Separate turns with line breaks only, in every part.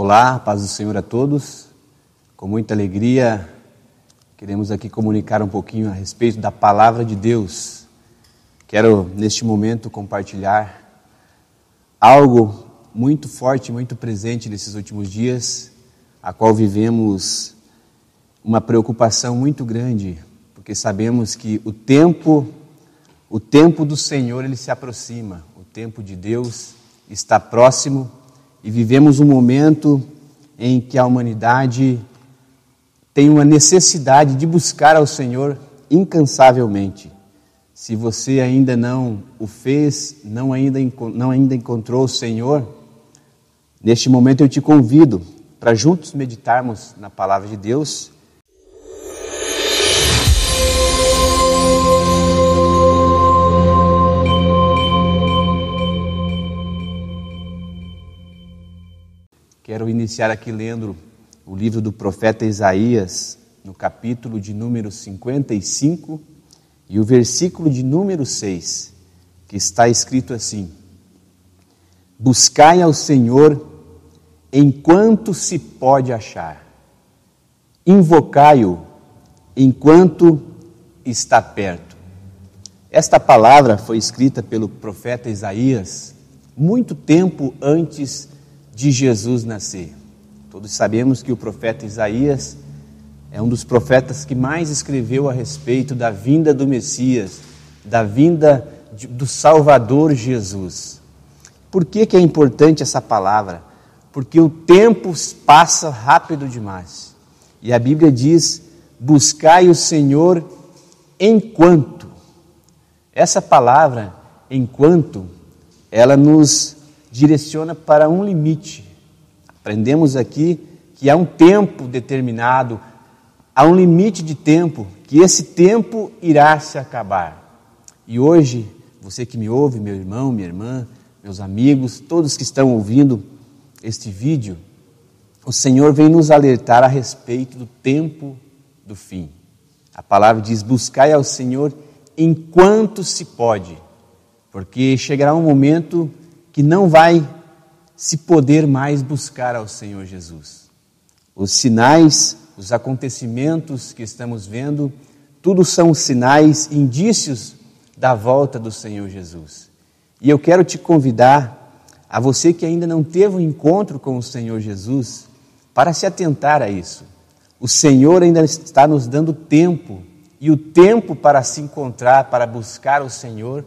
Olá, paz do Senhor a todos. Com muita alegria, queremos aqui comunicar um pouquinho a respeito da palavra de Deus. Quero, neste momento, compartilhar algo muito forte, muito presente nesses últimos dias, a qual vivemos uma preocupação muito grande, porque sabemos que o tempo, o tempo do Senhor, ele se aproxima, o tempo de Deus está próximo e vivemos um momento em que a humanidade tem uma necessidade de buscar ao Senhor incansavelmente. Se você ainda não o fez, não ainda, não ainda encontrou o Senhor, neste momento eu te convido para juntos meditarmos na palavra de Deus iniciar aqui lendo o livro do profeta Isaías, no capítulo de número 55 e o versículo de número 6, que está escrito assim: Buscai ao Senhor enquanto se pode achar, invocai-o enquanto está perto. Esta palavra foi escrita pelo profeta Isaías muito tempo antes de Jesus nascer. Todos sabemos que o profeta Isaías é um dos profetas que mais escreveu a respeito da vinda do Messias, da vinda do Salvador Jesus. Por que, que é importante essa palavra? Porque o tempo passa rápido demais. E a Bíblia diz: buscai o Senhor enquanto. Essa palavra, enquanto, ela nos direciona para um limite. Aprendemos aqui que há um tempo determinado, há um limite de tempo, que esse tempo irá se acabar. E hoje, você que me ouve, meu irmão, minha irmã, meus amigos, todos que estão ouvindo este vídeo, o Senhor vem nos alertar a respeito do tempo do fim. A palavra diz: buscai ao Senhor enquanto se pode, porque chegará um momento que não vai se poder mais buscar ao Senhor Jesus. Os sinais, os acontecimentos que estamos vendo, tudo são sinais, indícios da volta do Senhor Jesus. E eu quero te convidar, a você que ainda não teve um encontro com o Senhor Jesus, para se atentar a isso. O Senhor ainda está nos dando tempo, e o tempo para se encontrar, para buscar o Senhor,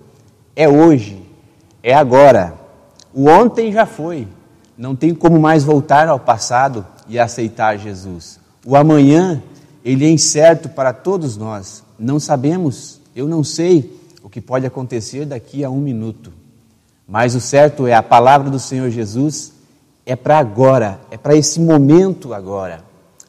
é hoje, é agora. O ontem já foi, não tem como mais voltar ao passado e aceitar Jesus. O amanhã, ele é incerto para todos nós. Não sabemos, eu não sei o que pode acontecer daqui a um minuto. Mas o certo é a palavra do Senhor Jesus é para agora, é para esse momento agora.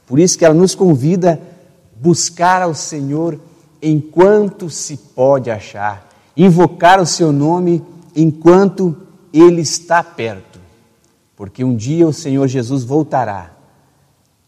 Por isso que ela nos convida a buscar ao Senhor enquanto se pode achar, invocar o seu nome enquanto ele está perto, porque um dia o Senhor Jesus voltará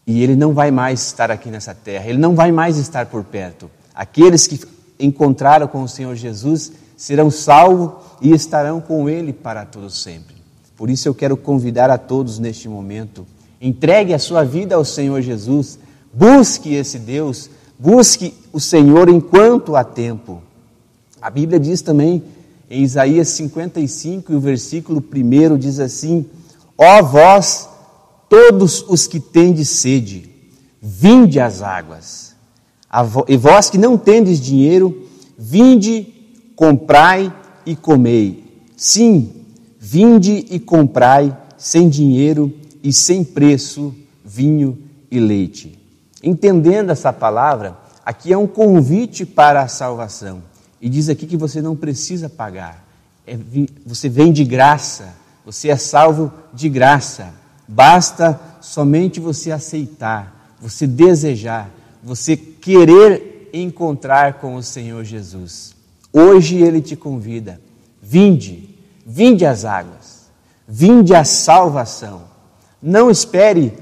e ele não vai mais estar aqui nessa terra, ele não vai mais estar por perto. Aqueles que encontraram com o Senhor Jesus serão salvos e estarão com ele para todo sempre. Por isso eu quero convidar a todos neste momento, entregue a sua vida ao Senhor Jesus, busque esse Deus, busque o Senhor enquanto há tempo. A Bíblia diz também em Isaías 55, e o versículo 1 diz assim: Ó vós, todos os que tendes sede, vinde às águas. E vós que não tendes dinheiro, vinde, comprai e comei. Sim, vinde e comprai sem dinheiro e sem preço vinho e leite. Entendendo essa palavra, aqui é um convite para a salvação. E diz aqui que você não precisa pagar. É, você vem de graça, você é salvo de graça. Basta somente você aceitar, você desejar, você querer encontrar com o Senhor Jesus. Hoje ele te convida: vinde, vinde às águas, vinde à salvação. Não espere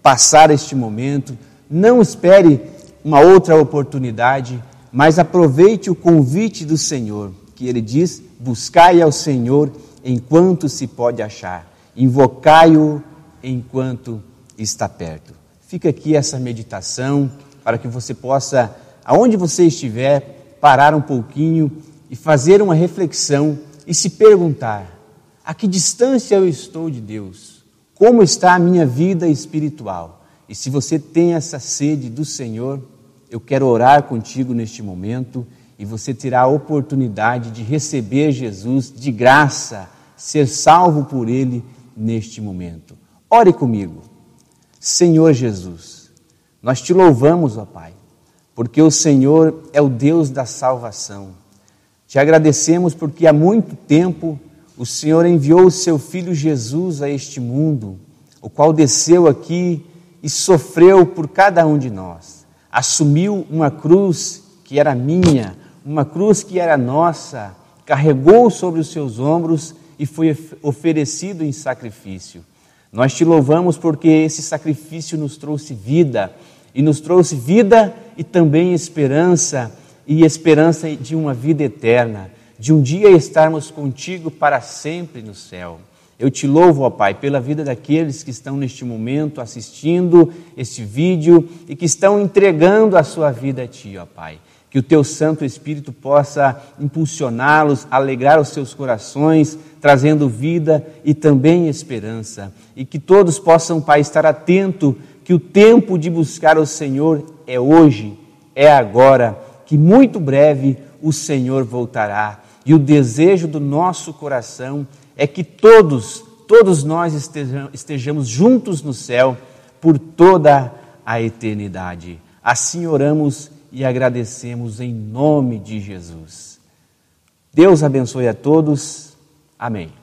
passar este momento, não espere uma outra oportunidade mas aproveite o convite do Senhor, que ele diz: buscai ao Senhor enquanto se pode achar, invocai-o enquanto está perto. Fica aqui essa meditação para que você possa, aonde você estiver, parar um pouquinho e fazer uma reflexão e se perguntar: a que distância eu estou de Deus? Como está a minha vida espiritual? E se você tem essa sede do Senhor, eu quero orar contigo neste momento e você terá a oportunidade de receber Jesus de graça, ser salvo por Ele neste momento. Ore comigo. Senhor Jesus, nós te louvamos, ó Pai, porque o Senhor é o Deus da salvação. Te agradecemos porque há muito tempo o Senhor enviou o seu filho Jesus a este mundo, o qual desceu aqui e sofreu por cada um de nós. Assumiu uma cruz que era minha, uma cruz que era nossa, carregou sobre os seus ombros e foi oferecido em sacrifício. Nós te louvamos porque esse sacrifício nos trouxe vida, e nos trouxe vida e também esperança, e esperança de uma vida eterna de um dia estarmos contigo para sempre no céu. Eu te louvo, ó Pai, pela vida daqueles que estão neste momento assistindo este vídeo e que estão entregando a sua vida a Ti, ó Pai. Que o Teu Santo Espírito possa impulsioná-los, alegrar os seus corações, trazendo vida e também esperança. E que todos possam, Pai, estar atento que o tempo de buscar o Senhor é hoje, é agora, que muito breve o Senhor voltará e o desejo do nosso coração é que todos, todos nós estejamos juntos no céu por toda a eternidade. Assim oramos e agradecemos em nome de Jesus. Deus abençoe a todos. Amém.